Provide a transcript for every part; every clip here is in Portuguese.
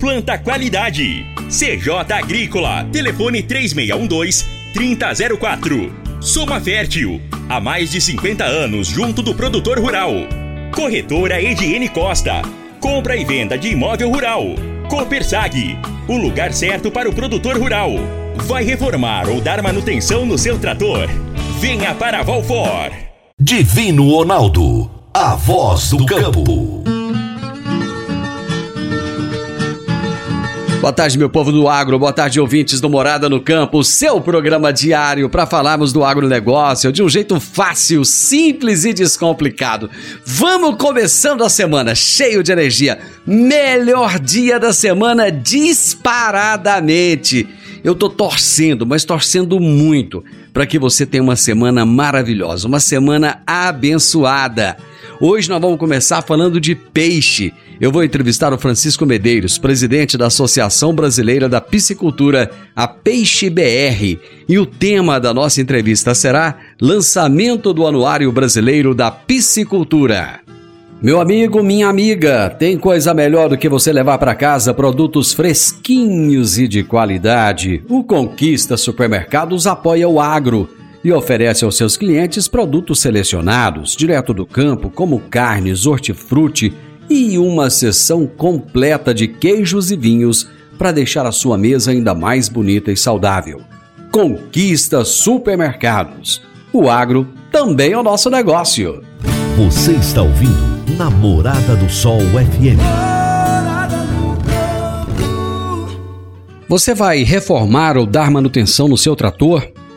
planta qualidade. CJ Agrícola. Telefone 3612-3004. Soma Fértil. Há mais de 50 anos junto do produtor rural. Corretora Ediene Costa. Compra e venda de imóvel rural. Copersag. O lugar certo para o produtor rural. Vai reformar ou dar manutenção no seu trator? Venha para a Valfor. Divino Ronaldo. A voz do campo. Boa tarde, meu povo do agro. Boa tarde, ouvintes do Morada no Campo. Seu programa diário para falarmos do agronegócio de um jeito fácil, simples e descomplicado. Vamos começando a semana cheio de energia. Melhor dia da semana disparadamente. Eu tô torcendo, mas torcendo muito para que você tenha uma semana maravilhosa, uma semana abençoada. Hoje nós vamos começar falando de peixe. Eu vou entrevistar o Francisco Medeiros, presidente da Associação Brasileira da Piscicultura, a Peixe BR. E o tema da nossa entrevista será Lançamento do Anuário Brasileiro da Piscicultura. Meu amigo, minha amiga, tem coisa melhor do que você levar para casa produtos fresquinhos e de qualidade. O Conquista Supermercados apoia o agro e oferece aos seus clientes produtos selecionados, direto do campo, como carnes, hortifruti e uma seção completa de queijos e vinhos para deixar a sua mesa ainda mais bonita e saudável. Conquista Supermercados. O agro também é o nosso negócio. Você está ouvindo Namorada do Sol FM. Você vai reformar ou dar manutenção no seu trator?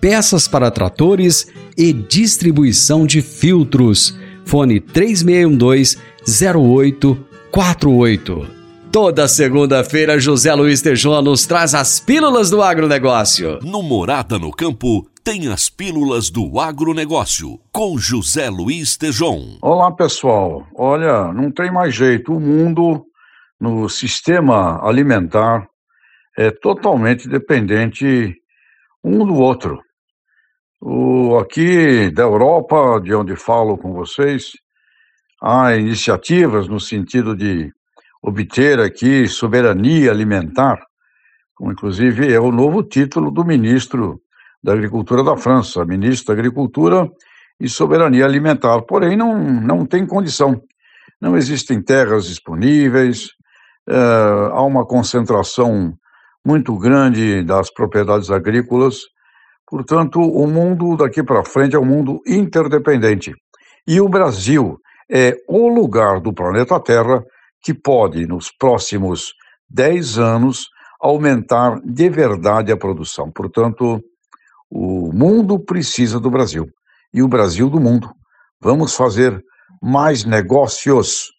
peças para tratores e distribuição de filtros. Fone 3612-0848. Toda segunda-feira, José Luiz Tejon nos traz as pílulas do agronegócio. No Morada no Campo, tem as pílulas do agronegócio, com José Luiz Tejon. Olá, pessoal. Olha, não tem mais jeito. O mundo, no sistema alimentar, é totalmente dependente um do outro. O, aqui da Europa, de onde falo com vocês, há iniciativas no sentido de obter aqui soberania alimentar, como inclusive é o novo título do ministro da Agricultura da França, ministro da Agricultura e Soberania Alimentar. Porém, não, não tem condição. Não existem terras disponíveis, é, há uma concentração muito grande das propriedades agrícolas Portanto, o mundo daqui para frente é um mundo interdependente. E o Brasil é o lugar do planeta Terra que pode, nos próximos 10 anos, aumentar de verdade a produção. Portanto, o mundo precisa do Brasil e o Brasil do mundo. Vamos fazer mais negócios.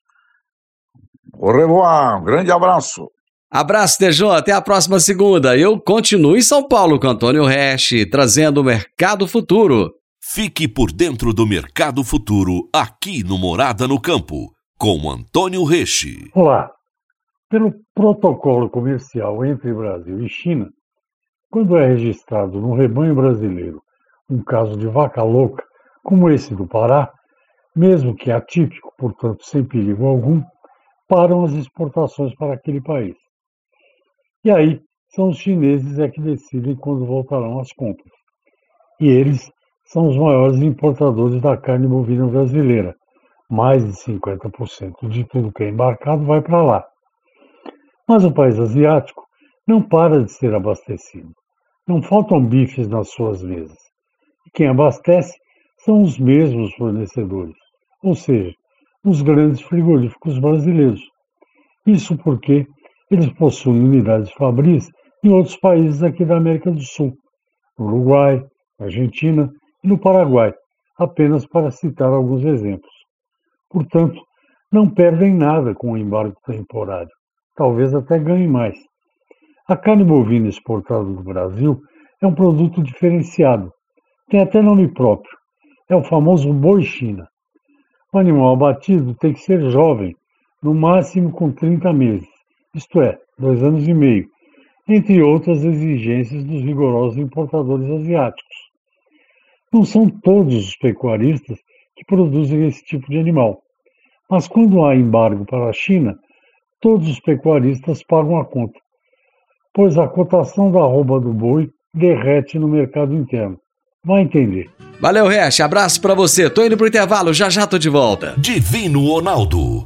Au revoir, um grande abraço. Abraço, Tejão. Até a próxima segunda. Eu continuo em São Paulo com Antônio Resch, trazendo o Mercado Futuro. Fique por dentro do Mercado Futuro, aqui no Morada no Campo, com Antônio Resch. Olá. Pelo protocolo comercial entre Brasil e China, quando é registrado no rebanho brasileiro um caso de vaca louca, como esse do Pará, mesmo que atípico, portanto sem perigo algum, param as exportações para aquele país. E aí são os chineses é que decidem quando voltarão as compras. E eles são os maiores importadores da carne bovina brasileira. Mais de 50% de tudo que é embarcado vai para lá. Mas o país asiático não para de ser abastecido. Não faltam bifes nas suas mesas. E quem abastece são os mesmos fornecedores, ou seja, os grandes frigoríficos brasileiros. Isso porque eles possuem unidades fabris em outros países aqui da América do Sul, no Uruguai, Argentina e no Paraguai, apenas para citar alguns exemplos. Portanto, não perdem nada com o embargo temporário, talvez até ganhem mais. A carne bovina exportada do Brasil é um produto diferenciado, tem até nome próprio, é o famoso boi China. O animal abatido tem que ser jovem, no máximo com 30 meses, isto é, dois anos e meio, entre outras exigências dos rigorosos importadores asiáticos. Não são todos os pecuaristas que produzem esse tipo de animal, mas quando há embargo para a China, todos os pecuaristas pagam a conta, pois a cotação da arroba do boi derrete no mercado interno. Vai entender. Valeu, Resch. Abraço para você. Tô indo pro intervalo, já já tô de volta. Divino Ronaldo,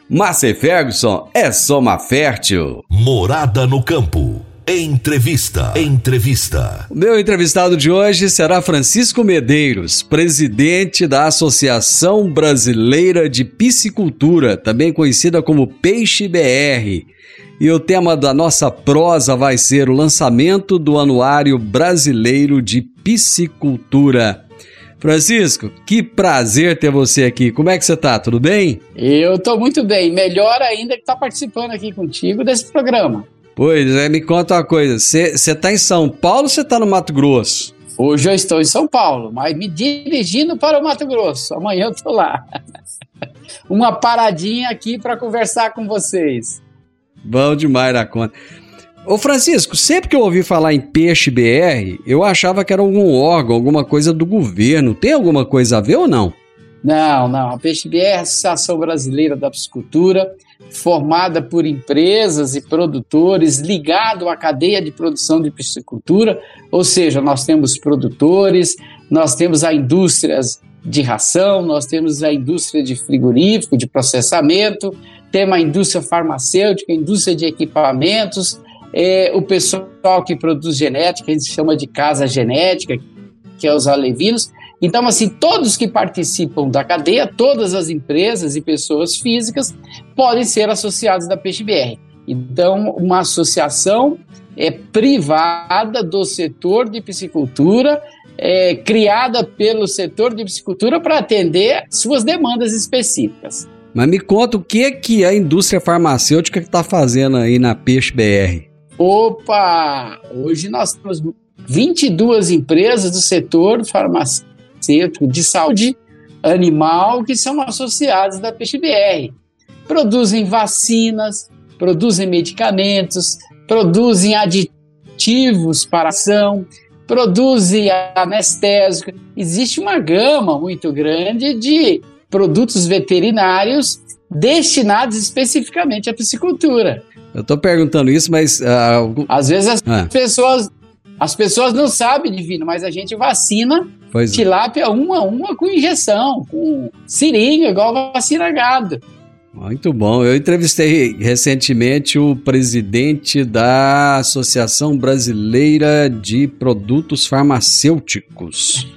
Márcia Ferguson é Soma Fértil. Morada no campo. Entrevista. Entrevista. O meu entrevistado de hoje será Francisco Medeiros, presidente da Associação Brasileira de Piscicultura, também conhecida como Peixe BR. E o tema da nossa prosa vai ser o lançamento do Anuário Brasileiro de Piscicultura. Francisco, que prazer ter você aqui. Como é que você tá? Tudo bem? Eu tô muito bem. Melhor ainda que tá participando aqui contigo desse programa. Pois é, me conta uma coisa. Você tá em São Paulo ou você tá no Mato Grosso? Hoje eu estou em São Paulo, mas me dirigindo para o Mato Grosso. Amanhã eu tô lá. Uma paradinha aqui para conversar com vocês. Bom demais da conta. Ô Francisco, sempre que eu ouvi falar em peixe BR, eu achava que era algum órgão, alguma coisa do governo. Tem alguma coisa a ver ou não? Não, não. A Peixe BR é a Associação Brasileira da Piscicultura, formada por empresas e produtores ligado à cadeia de produção de piscicultura, ou seja, nós temos produtores, nós temos a indústrias de ração, nós temos a indústria de frigorífico, de processamento, temos a indústria farmacêutica, a indústria de equipamentos, é, o pessoal que produz genética, a gente chama de casa genética, que é os alevinos. Então, assim, todos que participam da cadeia, todas as empresas e pessoas físicas podem ser associados da PeixeBR. Então, uma associação é privada do setor de piscicultura, é, criada pelo setor de piscicultura para atender suas demandas específicas. Mas me conta o que que a indústria farmacêutica está fazendo aí na Peixe BR? Opa! Hoje nós temos 22 empresas do setor farmacêutico de saúde animal que são associadas da Peixe BR. Produzem vacinas, produzem medicamentos, produzem aditivos para ação, produzem anestésico. Existe uma gama muito grande de produtos veterinários destinados especificamente à piscicultura. Eu estou perguntando isso, mas. Uh, Às vezes as ah. pessoas. As pessoas não sabem, Divino, mas a gente vacina pois é. tilápia uma a uma com injeção, com seringa, igual vacina gado. Muito bom. Eu entrevistei recentemente o presidente da Associação Brasileira de Produtos Farmacêuticos.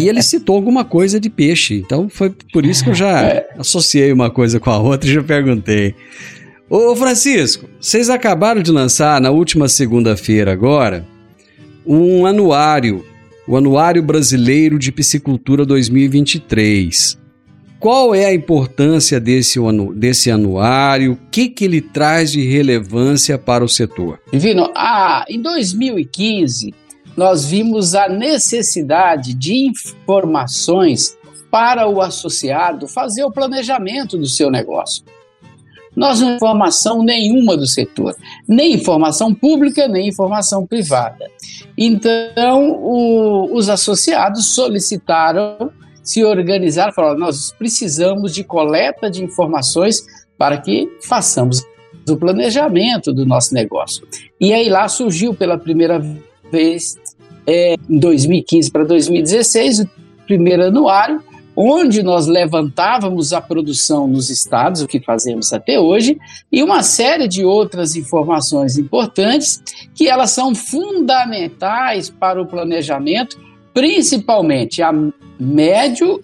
e ele citou alguma coisa de peixe. Então foi por isso que eu já é. associei uma coisa com a outra e já perguntei. Ô Francisco, vocês acabaram de lançar na última segunda-feira agora um anuário o Anuário Brasileiro de Piscicultura 2023. Qual é a importância desse, anu desse anuário? O que, que ele traz de relevância para o setor? Divino, ah, em 2015, nós vimos a necessidade de informações para o associado fazer o planejamento do seu negócio. Nós não informação nenhuma do setor, nem informação pública, nem informação privada. Então, o, os associados solicitaram se organizar, falaram: nós precisamos de coleta de informações para que façamos o planejamento do nosso negócio. E aí lá surgiu pela primeira vez, é, em 2015 para 2016, o primeiro anuário, onde nós levantávamos a produção nos estados, o que fazemos até hoje, e uma série de outras informações importantes que elas são fundamentais para o planejamento, principalmente a médio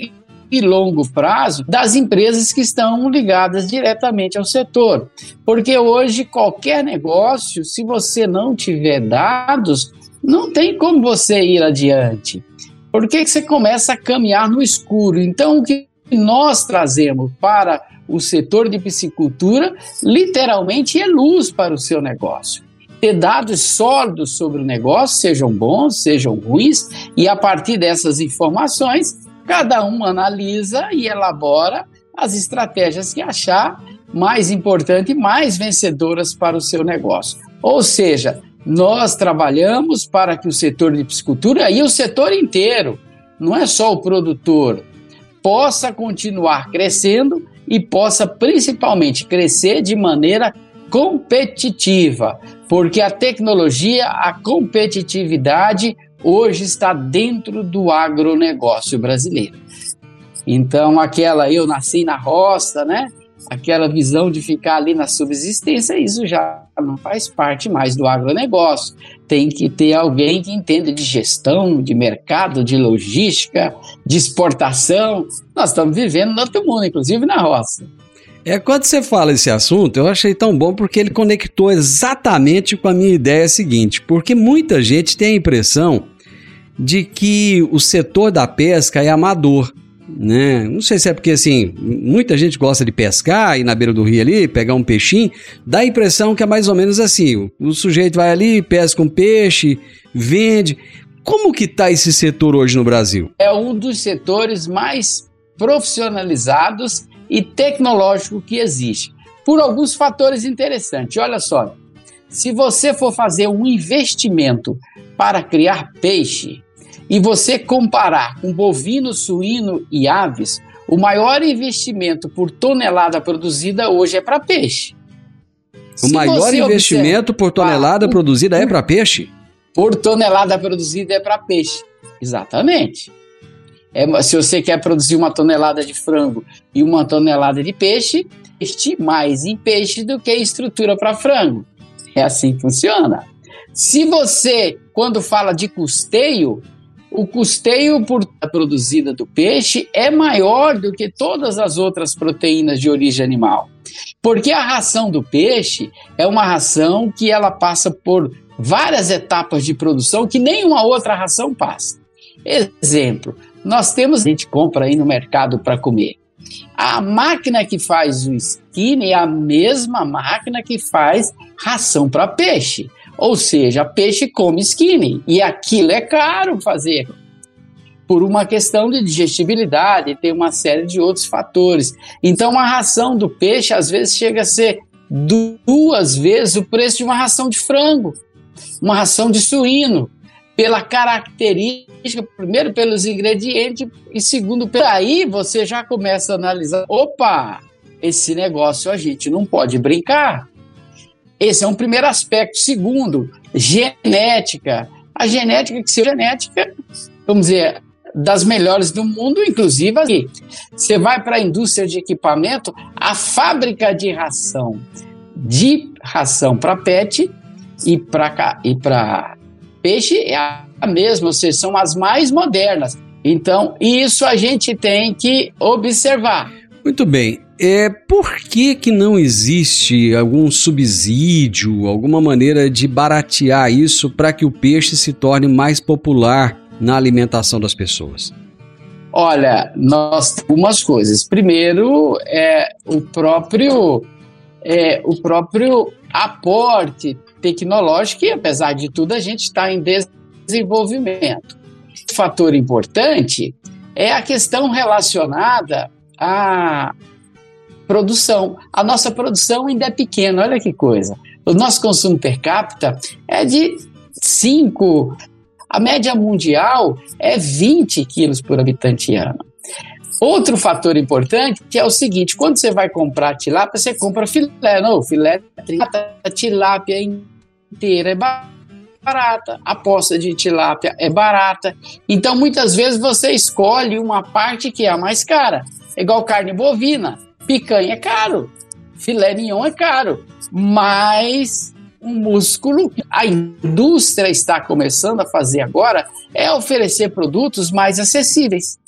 e longo prazo das empresas que estão ligadas diretamente ao setor. Porque hoje qualquer negócio, se você não tiver dados, não tem como você ir adiante. Por que, que você começa a caminhar no escuro? Então, o que nós trazemos para o setor de piscicultura, literalmente é luz para o seu negócio. Ter dados sólidos sobre o negócio, sejam bons, sejam ruins, e a partir dessas informações, cada um analisa e elabora as estratégias que achar mais importante mais vencedoras para o seu negócio. Ou seja, nós trabalhamos para que o setor de piscicultura e o setor inteiro, não é só o produtor, possa continuar crescendo e possa principalmente crescer de maneira competitiva, porque a tecnologia, a competitividade hoje está dentro do agronegócio brasileiro. Então, aquela eu nasci na roça, né? aquela visão de ficar ali na subsistência, isso já não faz parte mais do agronegócio. Tem que ter alguém que entenda de gestão, de mercado, de logística, de exportação. Nós estamos vivendo no outro mundo, inclusive na roça. É, quando você fala esse assunto, eu achei tão bom porque ele conectou exatamente com a minha ideia seguinte, porque muita gente tem a impressão de que o setor da pesca é amador né? Não sei se é porque assim, muita gente gosta de pescar e na beira do rio ali, pegar um peixinho, dá a impressão que é mais ou menos assim, o sujeito vai ali, pesca um peixe, vende. Como que tá esse setor hoje no Brasil? É um dos setores mais profissionalizados e tecnológico que existe, por alguns fatores interessantes. Olha só, se você for fazer um investimento para criar peixe, e você comparar com bovino, suíno e aves, o maior investimento por tonelada produzida hoje é para peixe. O Se maior investimento por tonelada produzida é para peixe? Por tonelada produzida é para peixe. Exatamente. É, se você quer produzir uma tonelada de frango e uma tonelada de peixe, investe mais em peixe do que em estrutura para frango. É assim que funciona. Se você, quando fala de custeio, o custeio por produzida do peixe é maior do que todas as outras proteínas de origem animal. Porque a ração do peixe é uma ração que ela passa por várias etapas de produção que nenhuma outra ração passa. Exemplo, nós temos, a gente compra aí no mercado para comer. A máquina que faz o skinny é a mesma máquina que faz ração para peixe. Ou seja, peixe come skinny e aquilo é caro fazer por uma questão de digestibilidade, tem uma série de outros fatores. Então, a ração do peixe às vezes chega a ser duas vezes o preço de uma ração de frango, uma ração de suíno, pela característica, primeiro pelos ingredientes e segundo, por aí você já começa a analisar, opa, esse negócio a gente não pode brincar. Esse é um primeiro aspecto. Segundo, genética. A genética, que se genética, vamos dizer, das melhores do mundo, inclusive aqui. Você vai para a indústria de equipamento, a fábrica de ração, de ração para pet e e para peixe é a mesma, ou seja, são as mais modernas. Então, isso a gente tem que observar. Muito bem. É, por que, que não existe algum subsídio, alguma maneira de baratear isso para que o peixe se torne mais popular na alimentação das pessoas? Olha, nós algumas coisas. Primeiro é o próprio é, o próprio aporte tecnológico e apesar de tudo a gente está em desenvolvimento. Fator importante é a questão relacionada à produção. A nossa produção ainda é pequena, olha que coisa. O nosso consumo per capita é de 5, a média mundial é 20 quilos por habitante ano. Outro fator importante que é o seguinte: quando você vai comprar tilápia, você compra filé. Não, filé tilápia inteira é barata, a poça de tilápia é barata. Então, muitas vezes você escolhe uma parte que é a mais cara. É igual carne bovina, picanha é caro, filé mignon é caro, mas um músculo a indústria está começando a fazer agora é oferecer produtos mais acessíveis.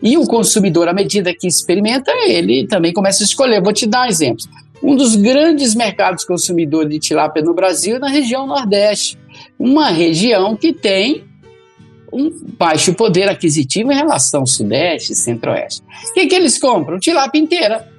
E o consumidor, à medida que experimenta, ele também começa a escolher. Vou te dar um exemplo. Um dos grandes mercados consumidores de tilápia no Brasil é na região Nordeste, uma região que tem um baixo poder aquisitivo em relação ao Sudeste e Centro-Oeste. O que, que eles compram? Tilápia inteira.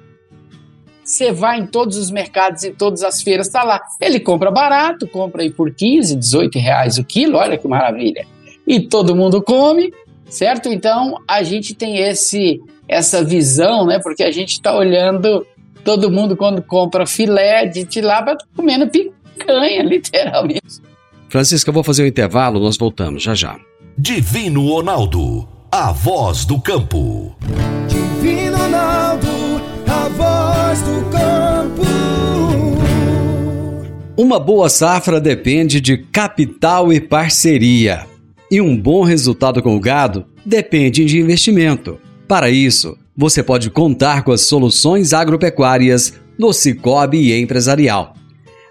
Você vai em todos os mercados e todas as feiras, está lá. Ele compra barato, compra aí por 15, 18 reais o quilo, olha que maravilha. E todo mundo come, certo? Então a gente tem esse essa visão, né? Porque a gente está olhando todo mundo quando compra filé de tilápia tá comendo picanha, literalmente. Francisco, eu vou fazer o um intervalo, nós voltamos já já. Divino Ronaldo, a voz do campo. Uma boa safra depende de capital e parceria. E um bom resultado com o gado depende de investimento. Para isso, você pode contar com as soluções agropecuárias do Cicobi Empresarial.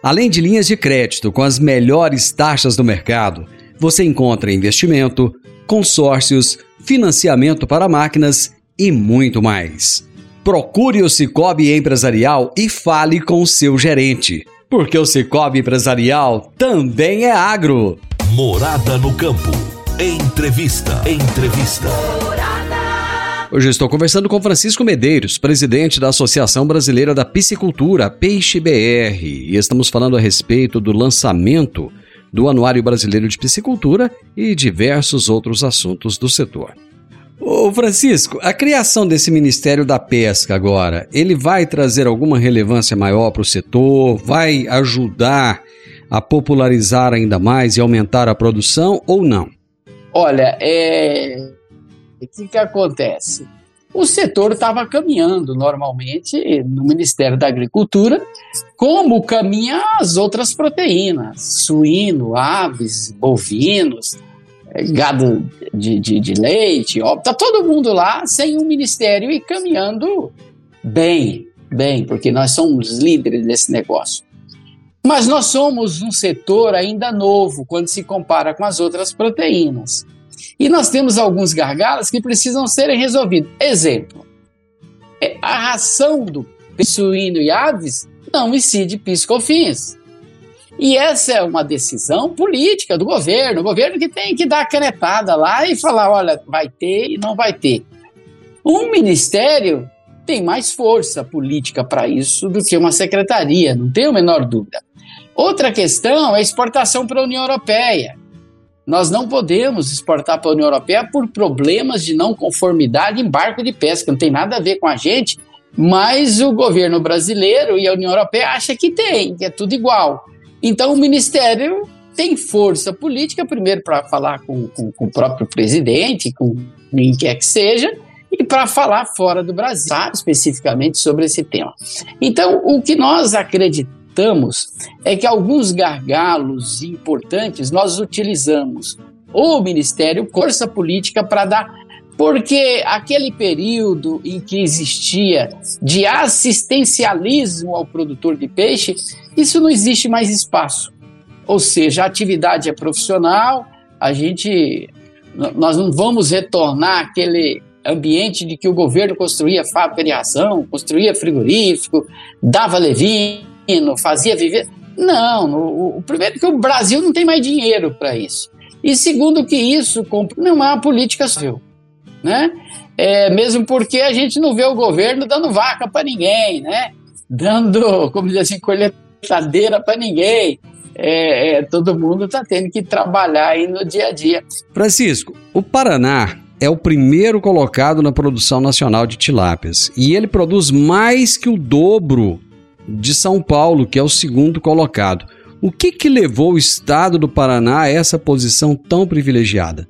Além de linhas de crédito com as melhores taxas do mercado, você encontra investimento, consórcios, financiamento para máquinas e muito mais. Procure o Cicobi Empresarial e fale com o seu gerente, porque o Cicobi Empresarial também é agro. Morada no campo. Entrevista. Entrevista. Hoje estou conversando com Francisco Medeiros, presidente da Associação Brasileira da Piscicultura, Peixe BR, e estamos falando a respeito do lançamento do Anuário Brasileiro de Piscicultura e diversos outros assuntos do setor. Ô Francisco, a criação desse Ministério da Pesca agora, ele vai trazer alguma relevância maior para o setor? Vai ajudar a popularizar ainda mais e aumentar a produção ou não? Olha, é... o que, que acontece? O setor estava caminhando normalmente no Ministério da Agricultura, como caminha as outras proteínas, suíno, aves, bovinos, gado de, de, de leite, está todo mundo lá sem um ministério e caminhando bem, bem, porque nós somos líderes desse negócio. Mas nós somos um setor ainda novo quando se compara com as outras proteínas. E nós temos alguns gargalos que precisam serem resolvidos. Exemplo, é, a ração do suíno e aves não incide piscofins. E essa é uma decisão política do governo, o governo que tem que dar a canetada lá e falar, olha, vai ter e não vai ter. Um ministério tem mais força política para isso do que uma secretaria, não tenho a menor dúvida. Outra questão é exportação para a União Europeia. Nós não podemos exportar para a União Europeia por problemas de não conformidade em barco de pesca, não tem nada a ver com a gente, mas o governo brasileiro e a União Europeia acham que tem, que é tudo igual. Então o Ministério tem força política, primeiro para falar com, com, com, o próprio presidente, com quem quer que seja, e para falar fora do Brasil, sabe, especificamente sobre esse tema. Então, o que nós acreditamos é que alguns gargalos importantes nós utilizamos o Ministério, força política, para dar. Porque aquele período em que existia de assistencialismo ao produtor de peixe, isso não existe mais espaço. Ou seja, a atividade é profissional, a gente. Nós não vamos retornar àquele ambiente de que o governo construía fábrica de ração, construía frigorífico, dava levinho fazia viver. Não, o, o primeiro que o Brasil não tem mais dinheiro para isso. E segundo que isso não é uma política civil, né? É, mesmo porque a gente não vê o governo dando vaca para ninguém, né? Dando, como diz assim, colheitadeira para ninguém. É, é, todo mundo está tendo que trabalhar aí no dia a dia. Francisco, o Paraná é o primeiro colocado na produção nacional de tilápias e ele produz mais que o dobro de São Paulo, que é o segundo colocado. O que, que levou o estado do Paraná a essa posição tão privilegiada?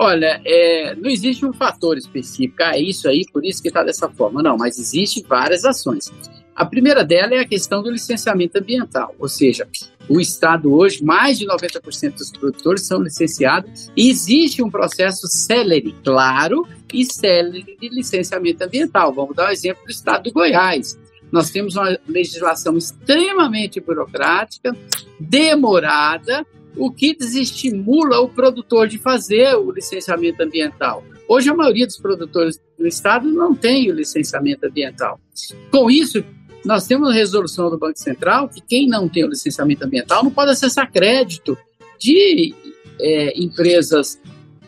Olha, é, não existe um fator específico, ah, é isso aí, por isso que está dessa forma. Não, mas existem várias ações. A primeira dela é a questão do licenciamento ambiental, ou seja, o Estado hoje, mais de 90% dos produtores são licenciados e existe um processo célere, claro, e célere de licenciamento ambiental. Vamos dar um exemplo do Estado do Goiás. Nós temos uma legislação extremamente burocrática, demorada, o que desestimula o produtor de fazer o licenciamento ambiental. Hoje, a maioria dos produtores do Estado não tem o licenciamento ambiental. Com isso, nós temos a resolução do Banco Central que quem não tem o licenciamento ambiental não pode acessar crédito de é, empresas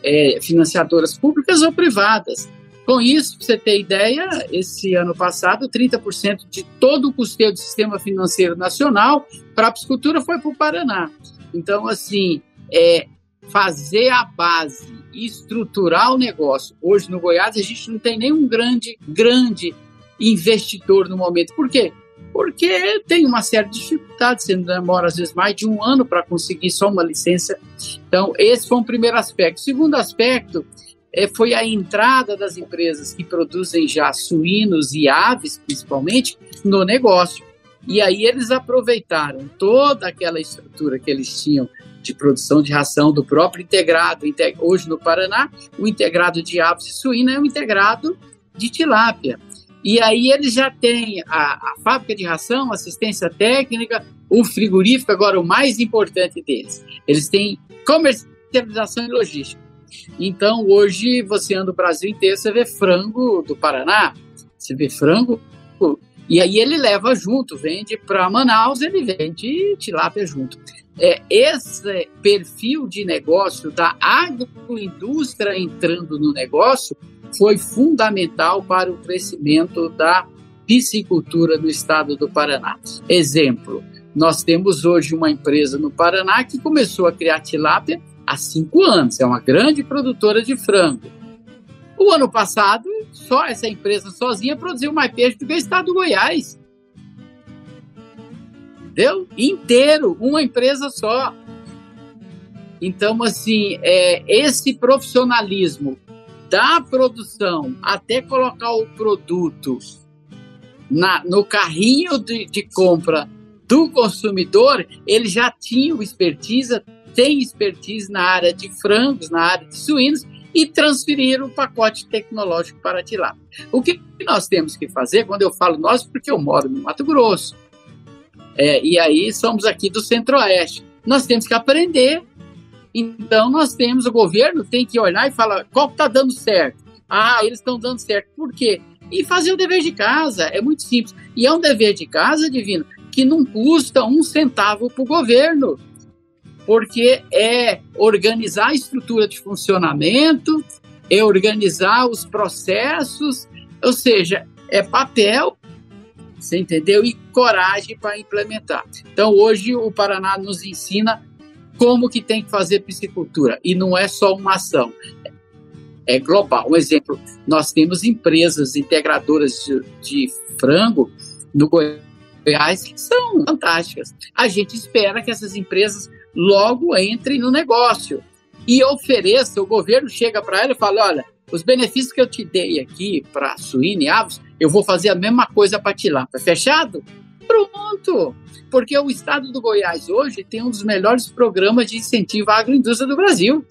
é, financiadoras públicas ou privadas. Com isso, para você ter ideia, esse ano passado, 30% de todo o custeio do sistema financeiro nacional para a piscicultura foi para o Paraná. Então, assim, é, fazer a base, estruturar o negócio. Hoje no Goiás a gente não tem nenhum grande, grande investidor no momento. Por quê? Porque tem uma série de dificuldades, você demora às vezes mais de um ano para conseguir só uma licença. Então, esse foi um primeiro aspecto. O segundo aspecto é, foi a entrada das empresas que produzem já suínos e aves, principalmente, no negócio. E aí eles aproveitaram toda aquela estrutura que eles tinham de produção de ração do próprio integrado. Hoje no Paraná, o integrado de aves e suína é um integrado de tilápia. E aí eles já têm a, a fábrica de ração, assistência técnica, o frigorífico, agora o mais importante deles. Eles têm comercialização e logística. Então, hoje, você anda o Brasil inteiro, você vê frango do Paraná, você vê frango, e aí ele leva junto, vende para Manaus, ele vende tilápia junto. É, esse perfil de negócio da agroindústria entrando no negócio foi fundamental para o crescimento da piscicultura no estado do Paraná. Exemplo, nós temos hoje uma empresa no Paraná que começou a criar tilápia há cinco anos, é uma grande produtora de frango. O ano passado, só essa empresa sozinha produziu mais peixe do que o estado do Goiás. Entendeu? Inteiro, uma empresa só. Então, assim, é, esse profissionalismo da produção até colocar o produto na, no carrinho de, de compra do consumidor, ele já tinha expertise, tem expertise na área de frangos, na área de suínos, e transferir o pacote tecnológico para tilápia. O que nós temos que fazer, quando eu falo nós, porque eu moro no Mato Grosso, é, e aí somos aqui do Centro-Oeste, nós temos que aprender então, nós temos, o governo tem que olhar e falar qual está dando certo. Ah, eles estão dando certo. Por quê? E fazer o dever de casa. É muito simples. E é um dever de casa, Divino, que não custa um centavo para o governo. Porque é organizar a estrutura de funcionamento, é organizar os processos, ou seja, é papel, você entendeu? E coragem para implementar. Então, hoje, o Paraná nos ensina como que tem que fazer piscicultura. E não é só uma ação, é global. Um exemplo, nós temos empresas integradoras de, de frango no Goiás que são fantásticas. A gente espera que essas empresas logo entrem no negócio e ofereça, o governo chega para ela e fala, olha, os benefícios que eu te dei aqui para suína e aves, eu vou fazer a mesma coisa para tilápia. Fechado? Pronto! Porque o estado do Goiás hoje tem um dos melhores programas de incentivo à agroindústria do Brasil.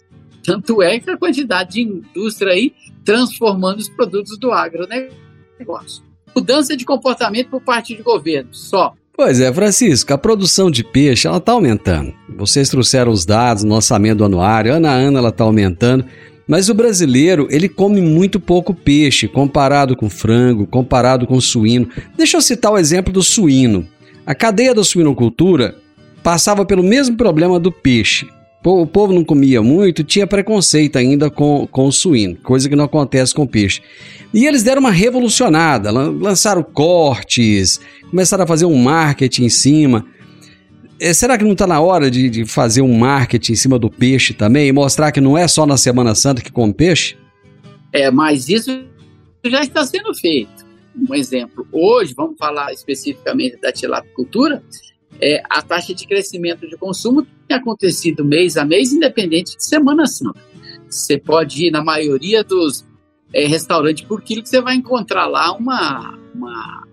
Tanto é que a quantidade de indústria aí transformando os produtos do agronegócio. Mudança de comportamento por parte de governo, só. Pois é, Francisco, a produção de peixe ela está aumentando. Vocês trouxeram os dados no orçamento anuário, ano a ano ela está aumentando. Mas o brasileiro, ele come muito pouco peixe, comparado com frango, comparado com suíno. Deixa eu citar o exemplo do suíno. A cadeia da suinocultura passava pelo mesmo problema do peixe. O povo não comia muito, tinha preconceito ainda com, com o suíno, coisa que não acontece com o peixe. E eles deram uma revolucionada, lançaram cortes, começaram a fazer um marketing em cima. É, será que não está na hora de, de, fazer um marketing em cima do peixe também e mostrar que não é só na Semana Santa que come peixe? É, mas isso já está sendo feito. Um exemplo, hoje, vamos falar especificamente da tilapicultura, é, a taxa de crescimento de consumo tem acontecido mês a mês, independente de Semana Santa. Você pode ir na maioria dos é, restaurantes por quilo que você vai encontrar lá uma, uma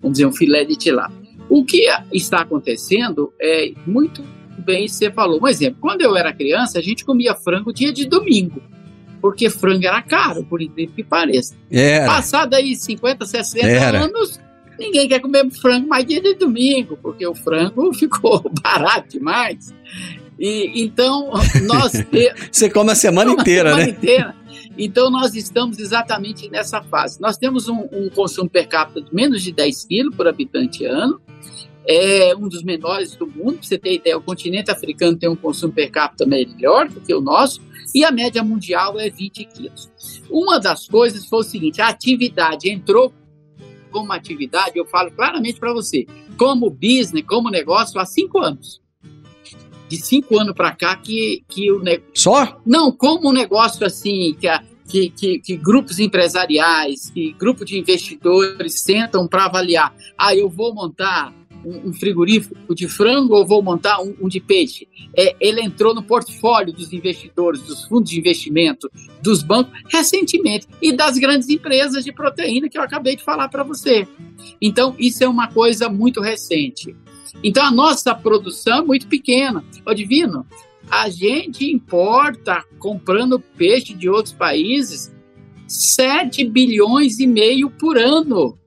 vamos dizer, um filé de tilápia. O que está acontecendo é muito bem, você falou. Um exemplo, quando eu era criança, a gente comia frango dia de domingo porque frango era caro, por incrível que pareça. Era. Passado aí 50, 60 era. anos, ninguém quer comer frango mais dia de domingo, porque o frango ficou barato demais. E, então, nós... Você come a semana inteira, a semana né? Inteira. Então, nós estamos exatamente nessa fase. Nós temos um, um consumo per capita de menos de 10 quilos por habitante ano, é um dos menores do mundo. Pra você ter ideia, o continente africano tem um consumo per capita melhor do que o nosso, e a média mundial é 20 quilos. Uma das coisas foi o seguinte: a atividade entrou como atividade, eu falo claramente para você, como business, como negócio, há cinco anos. De cinco anos para cá que, que o negócio. Só? Não, como um negócio assim, que, a, que, que, que, grupos empresariais, que grupo de investidores sentam para avaliar. Ah, eu vou montar um, frigorífico de frango ou vou montar um, um de peixe. É, ele entrou no portfólio dos investidores, dos fundos de investimento, dos bancos, recentemente, e das grandes empresas de proteína que eu acabei de falar para você. Então, isso é uma coisa muito recente. Então, a nossa produção é muito pequena. Ô, Divino, a gente importa, comprando peixe de outros países, 7 bilhões e meio por ano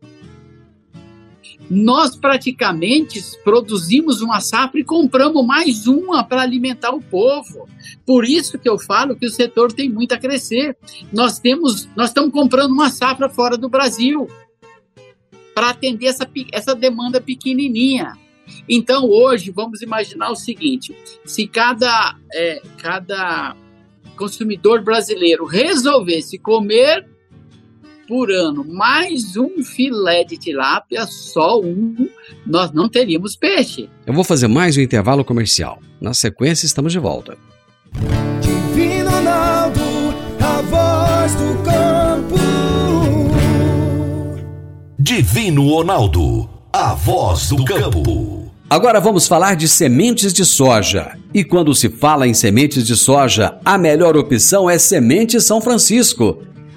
nós praticamente produzimos uma safra e compramos mais uma para alimentar o povo. Por isso que eu falo que o setor tem muito a crescer. Nós temos, nós estamos comprando uma safra fora do Brasil para atender essa, essa demanda pequenininha. Então hoje vamos imaginar o seguinte: se cada, é, cada consumidor brasileiro resolvesse comer por ano mais um filé de tilápia, só um, nós não teríamos peixe. Eu vou fazer mais um intervalo comercial. Na sequência, estamos de volta. Divino Ronaldo, a voz do campo. Divino Ronaldo, a voz do campo. Agora vamos falar de sementes de soja. E quando se fala em sementes de soja, a melhor opção é Semente São Francisco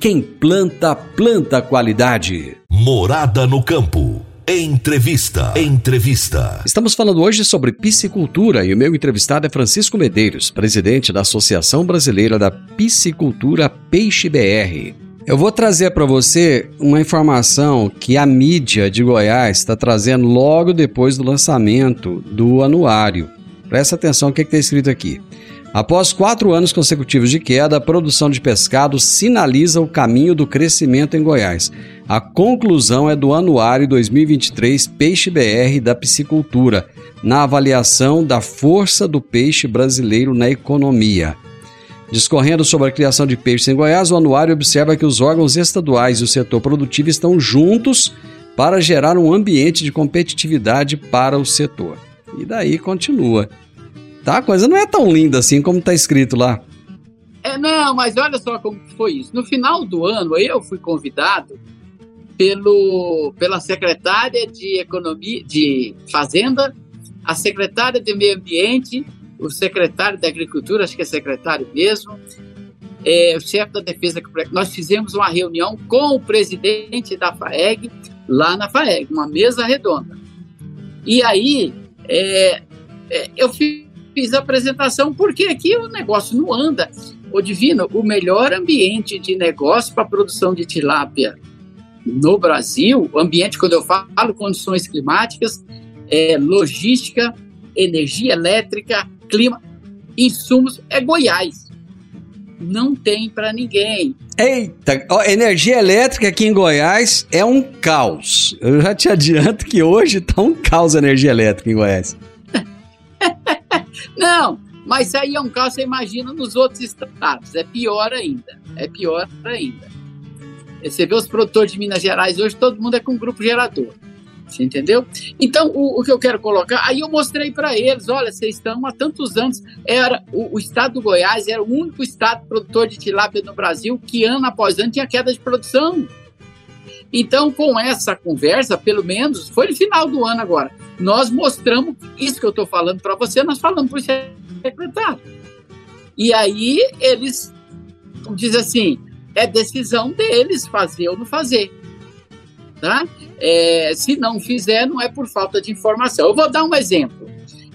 quem planta, planta qualidade. Morada no campo. Entrevista. Entrevista. Estamos falando hoje sobre piscicultura e o meu entrevistado é Francisco Medeiros, presidente da Associação Brasileira da Piscicultura Peixe BR. Eu vou trazer para você uma informação que a mídia de Goiás está trazendo logo depois do lançamento do anuário. Presta atenção o que está escrito aqui. Após quatro anos consecutivos de queda, a produção de pescado sinaliza o caminho do crescimento em Goiás. A conclusão é do Anuário 2023 Peixe BR da Piscicultura, na avaliação da força do peixe brasileiro na economia. Discorrendo sobre a criação de peixes em Goiás, o anuário observa que os órgãos estaduais e o setor produtivo estão juntos para gerar um ambiente de competitividade para o setor. E daí continua. Tá? A coisa não é tão linda assim como está escrito lá. É, não, mas olha só como foi isso. No final do ano, eu fui convidado pelo, pela secretária de Economia, de Fazenda, a secretária de Meio Ambiente, o secretário da Agricultura, acho que é secretário mesmo, é, o chefe da Defesa. Nós fizemos uma reunião com o presidente da FAEG, lá na FAEG, uma mesa redonda. E aí, é, é, eu fiz fiz a apresentação porque aqui o negócio não anda. Ô Divino, o melhor ambiente de negócio para produção de tilápia no Brasil, ambiente, quando eu falo condições climáticas, é, logística, energia elétrica, clima, insumos, é Goiás. Não tem para ninguém. Eita, ó, energia elétrica aqui em Goiás é um caos. Eu já te adianto que hoje tá um caos a energia elétrica em Goiás. Não, mas aí é um caos, você imagina nos outros estados. É pior ainda. É pior ainda. Você vê os produtores de Minas Gerais hoje, todo mundo é com grupo gerador. Você entendeu? Então, o, o que eu quero colocar, aí eu mostrei para eles: olha, vocês estão há tantos anos. Era o, o, estado do Goiás era o único estado produtor de tilápia no Brasil que ano após ano tinha queda de produção. Então, com essa conversa, pelo menos, foi no final do ano agora, nós mostramos isso que eu estou falando para você, nós falamos para o secretário. E aí eles dizem assim: é decisão deles fazer ou não fazer. Tá? É, se não fizer, não é por falta de informação. Eu vou dar um exemplo.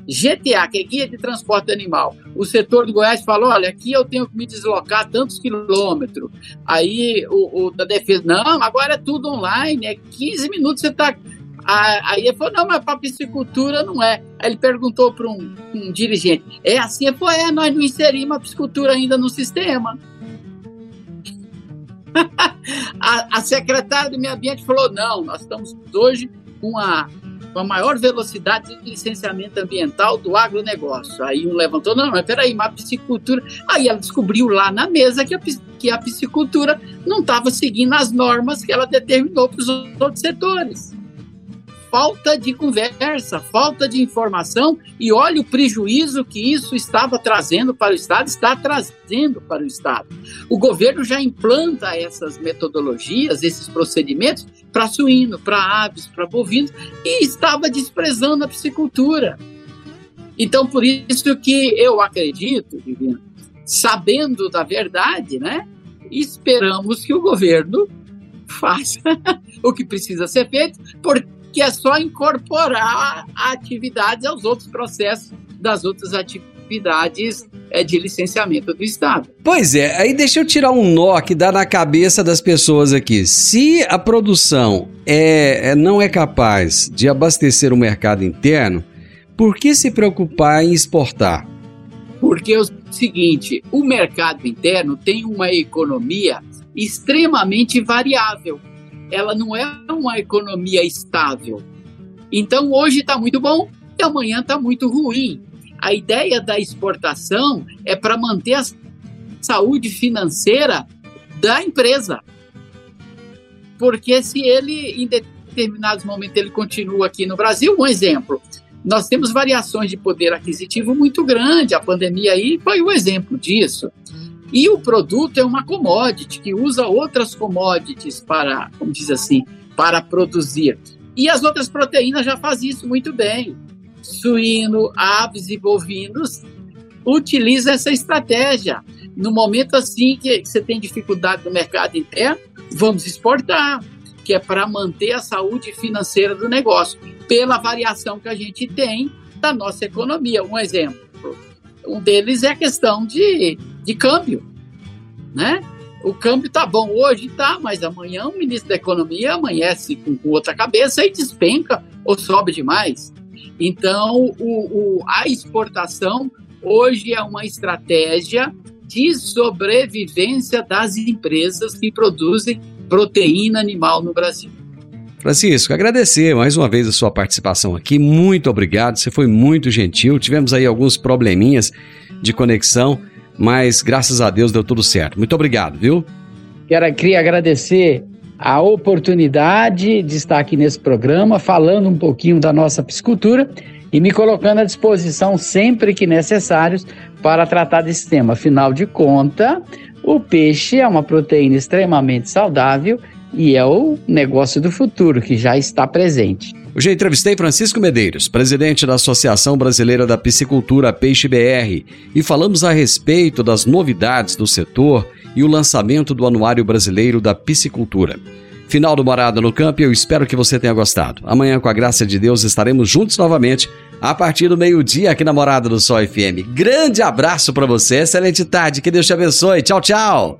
GTA, que é Guia de Transporte Animal, o setor do Goiás falou: olha, aqui eu tenho que me deslocar tantos quilômetros. Aí o, o da defesa, não, agora é tudo online, é 15 minutos você está. Aí ele falou: não, mas para piscicultura não é. Aí ele perguntou para um, um, dirigente: é assim? Ele falou: é, nós não inserimos a piscicultura ainda no sistema. a, a, secretária do Meio Ambiente falou: não, nós estamos hoje com a, com a maior velocidade de licenciamento ambiental do agronegócio. Aí um levantou: não, mas peraí, mas a piscicultura. Aí ela descobriu lá na mesa que a, que a piscicultura não estava seguindo as normas que ela determinou para os outros setores falta de conversa, falta de informação e olha o prejuízo que isso estava trazendo para o Estado, está trazendo para o Estado. O governo já implanta essas metodologias, esses procedimentos para suíno, para aves, para bovinos e estava desprezando a piscicultura. Então, por isso que eu acredito, Divino, sabendo da verdade, né, esperamos que o governo faça o que precisa ser feito, porque que é só incorporar a atividade aos outros processos das outras atividades é, de licenciamento do Estado. Pois é, aí deixa eu tirar um nó que dá na cabeça das pessoas aqui. Se a produção é, é não é capaz de abastecer o mercado interno, por que se preocupar em exportar? Porque é o seguinte, o mercado interno tem uma economia extremamente variável ela não é uma economia estável. Então hoje está muito bom e amanhã está muito ruim. A ideia da exportação é para manter a saúde financeira da empresa. Porque se ele, em determinados momentos, ele continua aqui no Brasil, um exemplo, nós temos variações de poder aquisitivo muito grande, a pandemia aí foi um exemplo disso. E o produto é uma commodity que usa outras commodities para, como diz assim, para produzir. E as outras proteínas já fazem isso muito bem. Suíno, aves e bovinos utilizam essa estratégia. No momento assim que você tem dificuldade no mercado interno, vamos exportar, que é para manter a saúde financeira do negócio, pela variação que a gente tem da nossa economia. Um exemplo, um deles é a questão de de câmbio, né? O câmbio tá bom hoje, tá, mas amanhã o ministro da Economia amanhece com, com outra cabeça e despenca ou sobe demais. Então, o, o, a exportação hoje é uma estratégia de sobrevivência das empresas que produzem proteína animal no Brasil. Francisco, agradecer mais uma vez a sua participação aqui. Muito obrigado, você foi muito gentil. Tivemos aí alguns probleminhas de conexão, mas graças a Deus deu tudo certo. Muito obrigado, viu? Quero, queria agradecer a oportunidade de estar aqui nesse programa, falando um pouquinho da nossa piscicultura e me colocando à disposição sempre que necessários para tratar desse tema. Afinal de contas, o peixe é uma proteína extremamente saudável e é o negócio do futuro que já está presente. Hoje entrevistei Francisco Medeiros, presidente da Associação Brasileira da Piscicultura Peixe BR, e falamos a respeito das novidades do setor e o lançamento do Anuário Brasileiro da Piscicultura. Final do Morada no Campo eu espero que você tenha gostado. Amanhã, com a graça de Deus, estaremos juntos novamente a partir do meio-dia aqui na Morada do Sol FM. Grande abraço para você, excelente tarde, que Deus te abençoe. Tchau, tchau.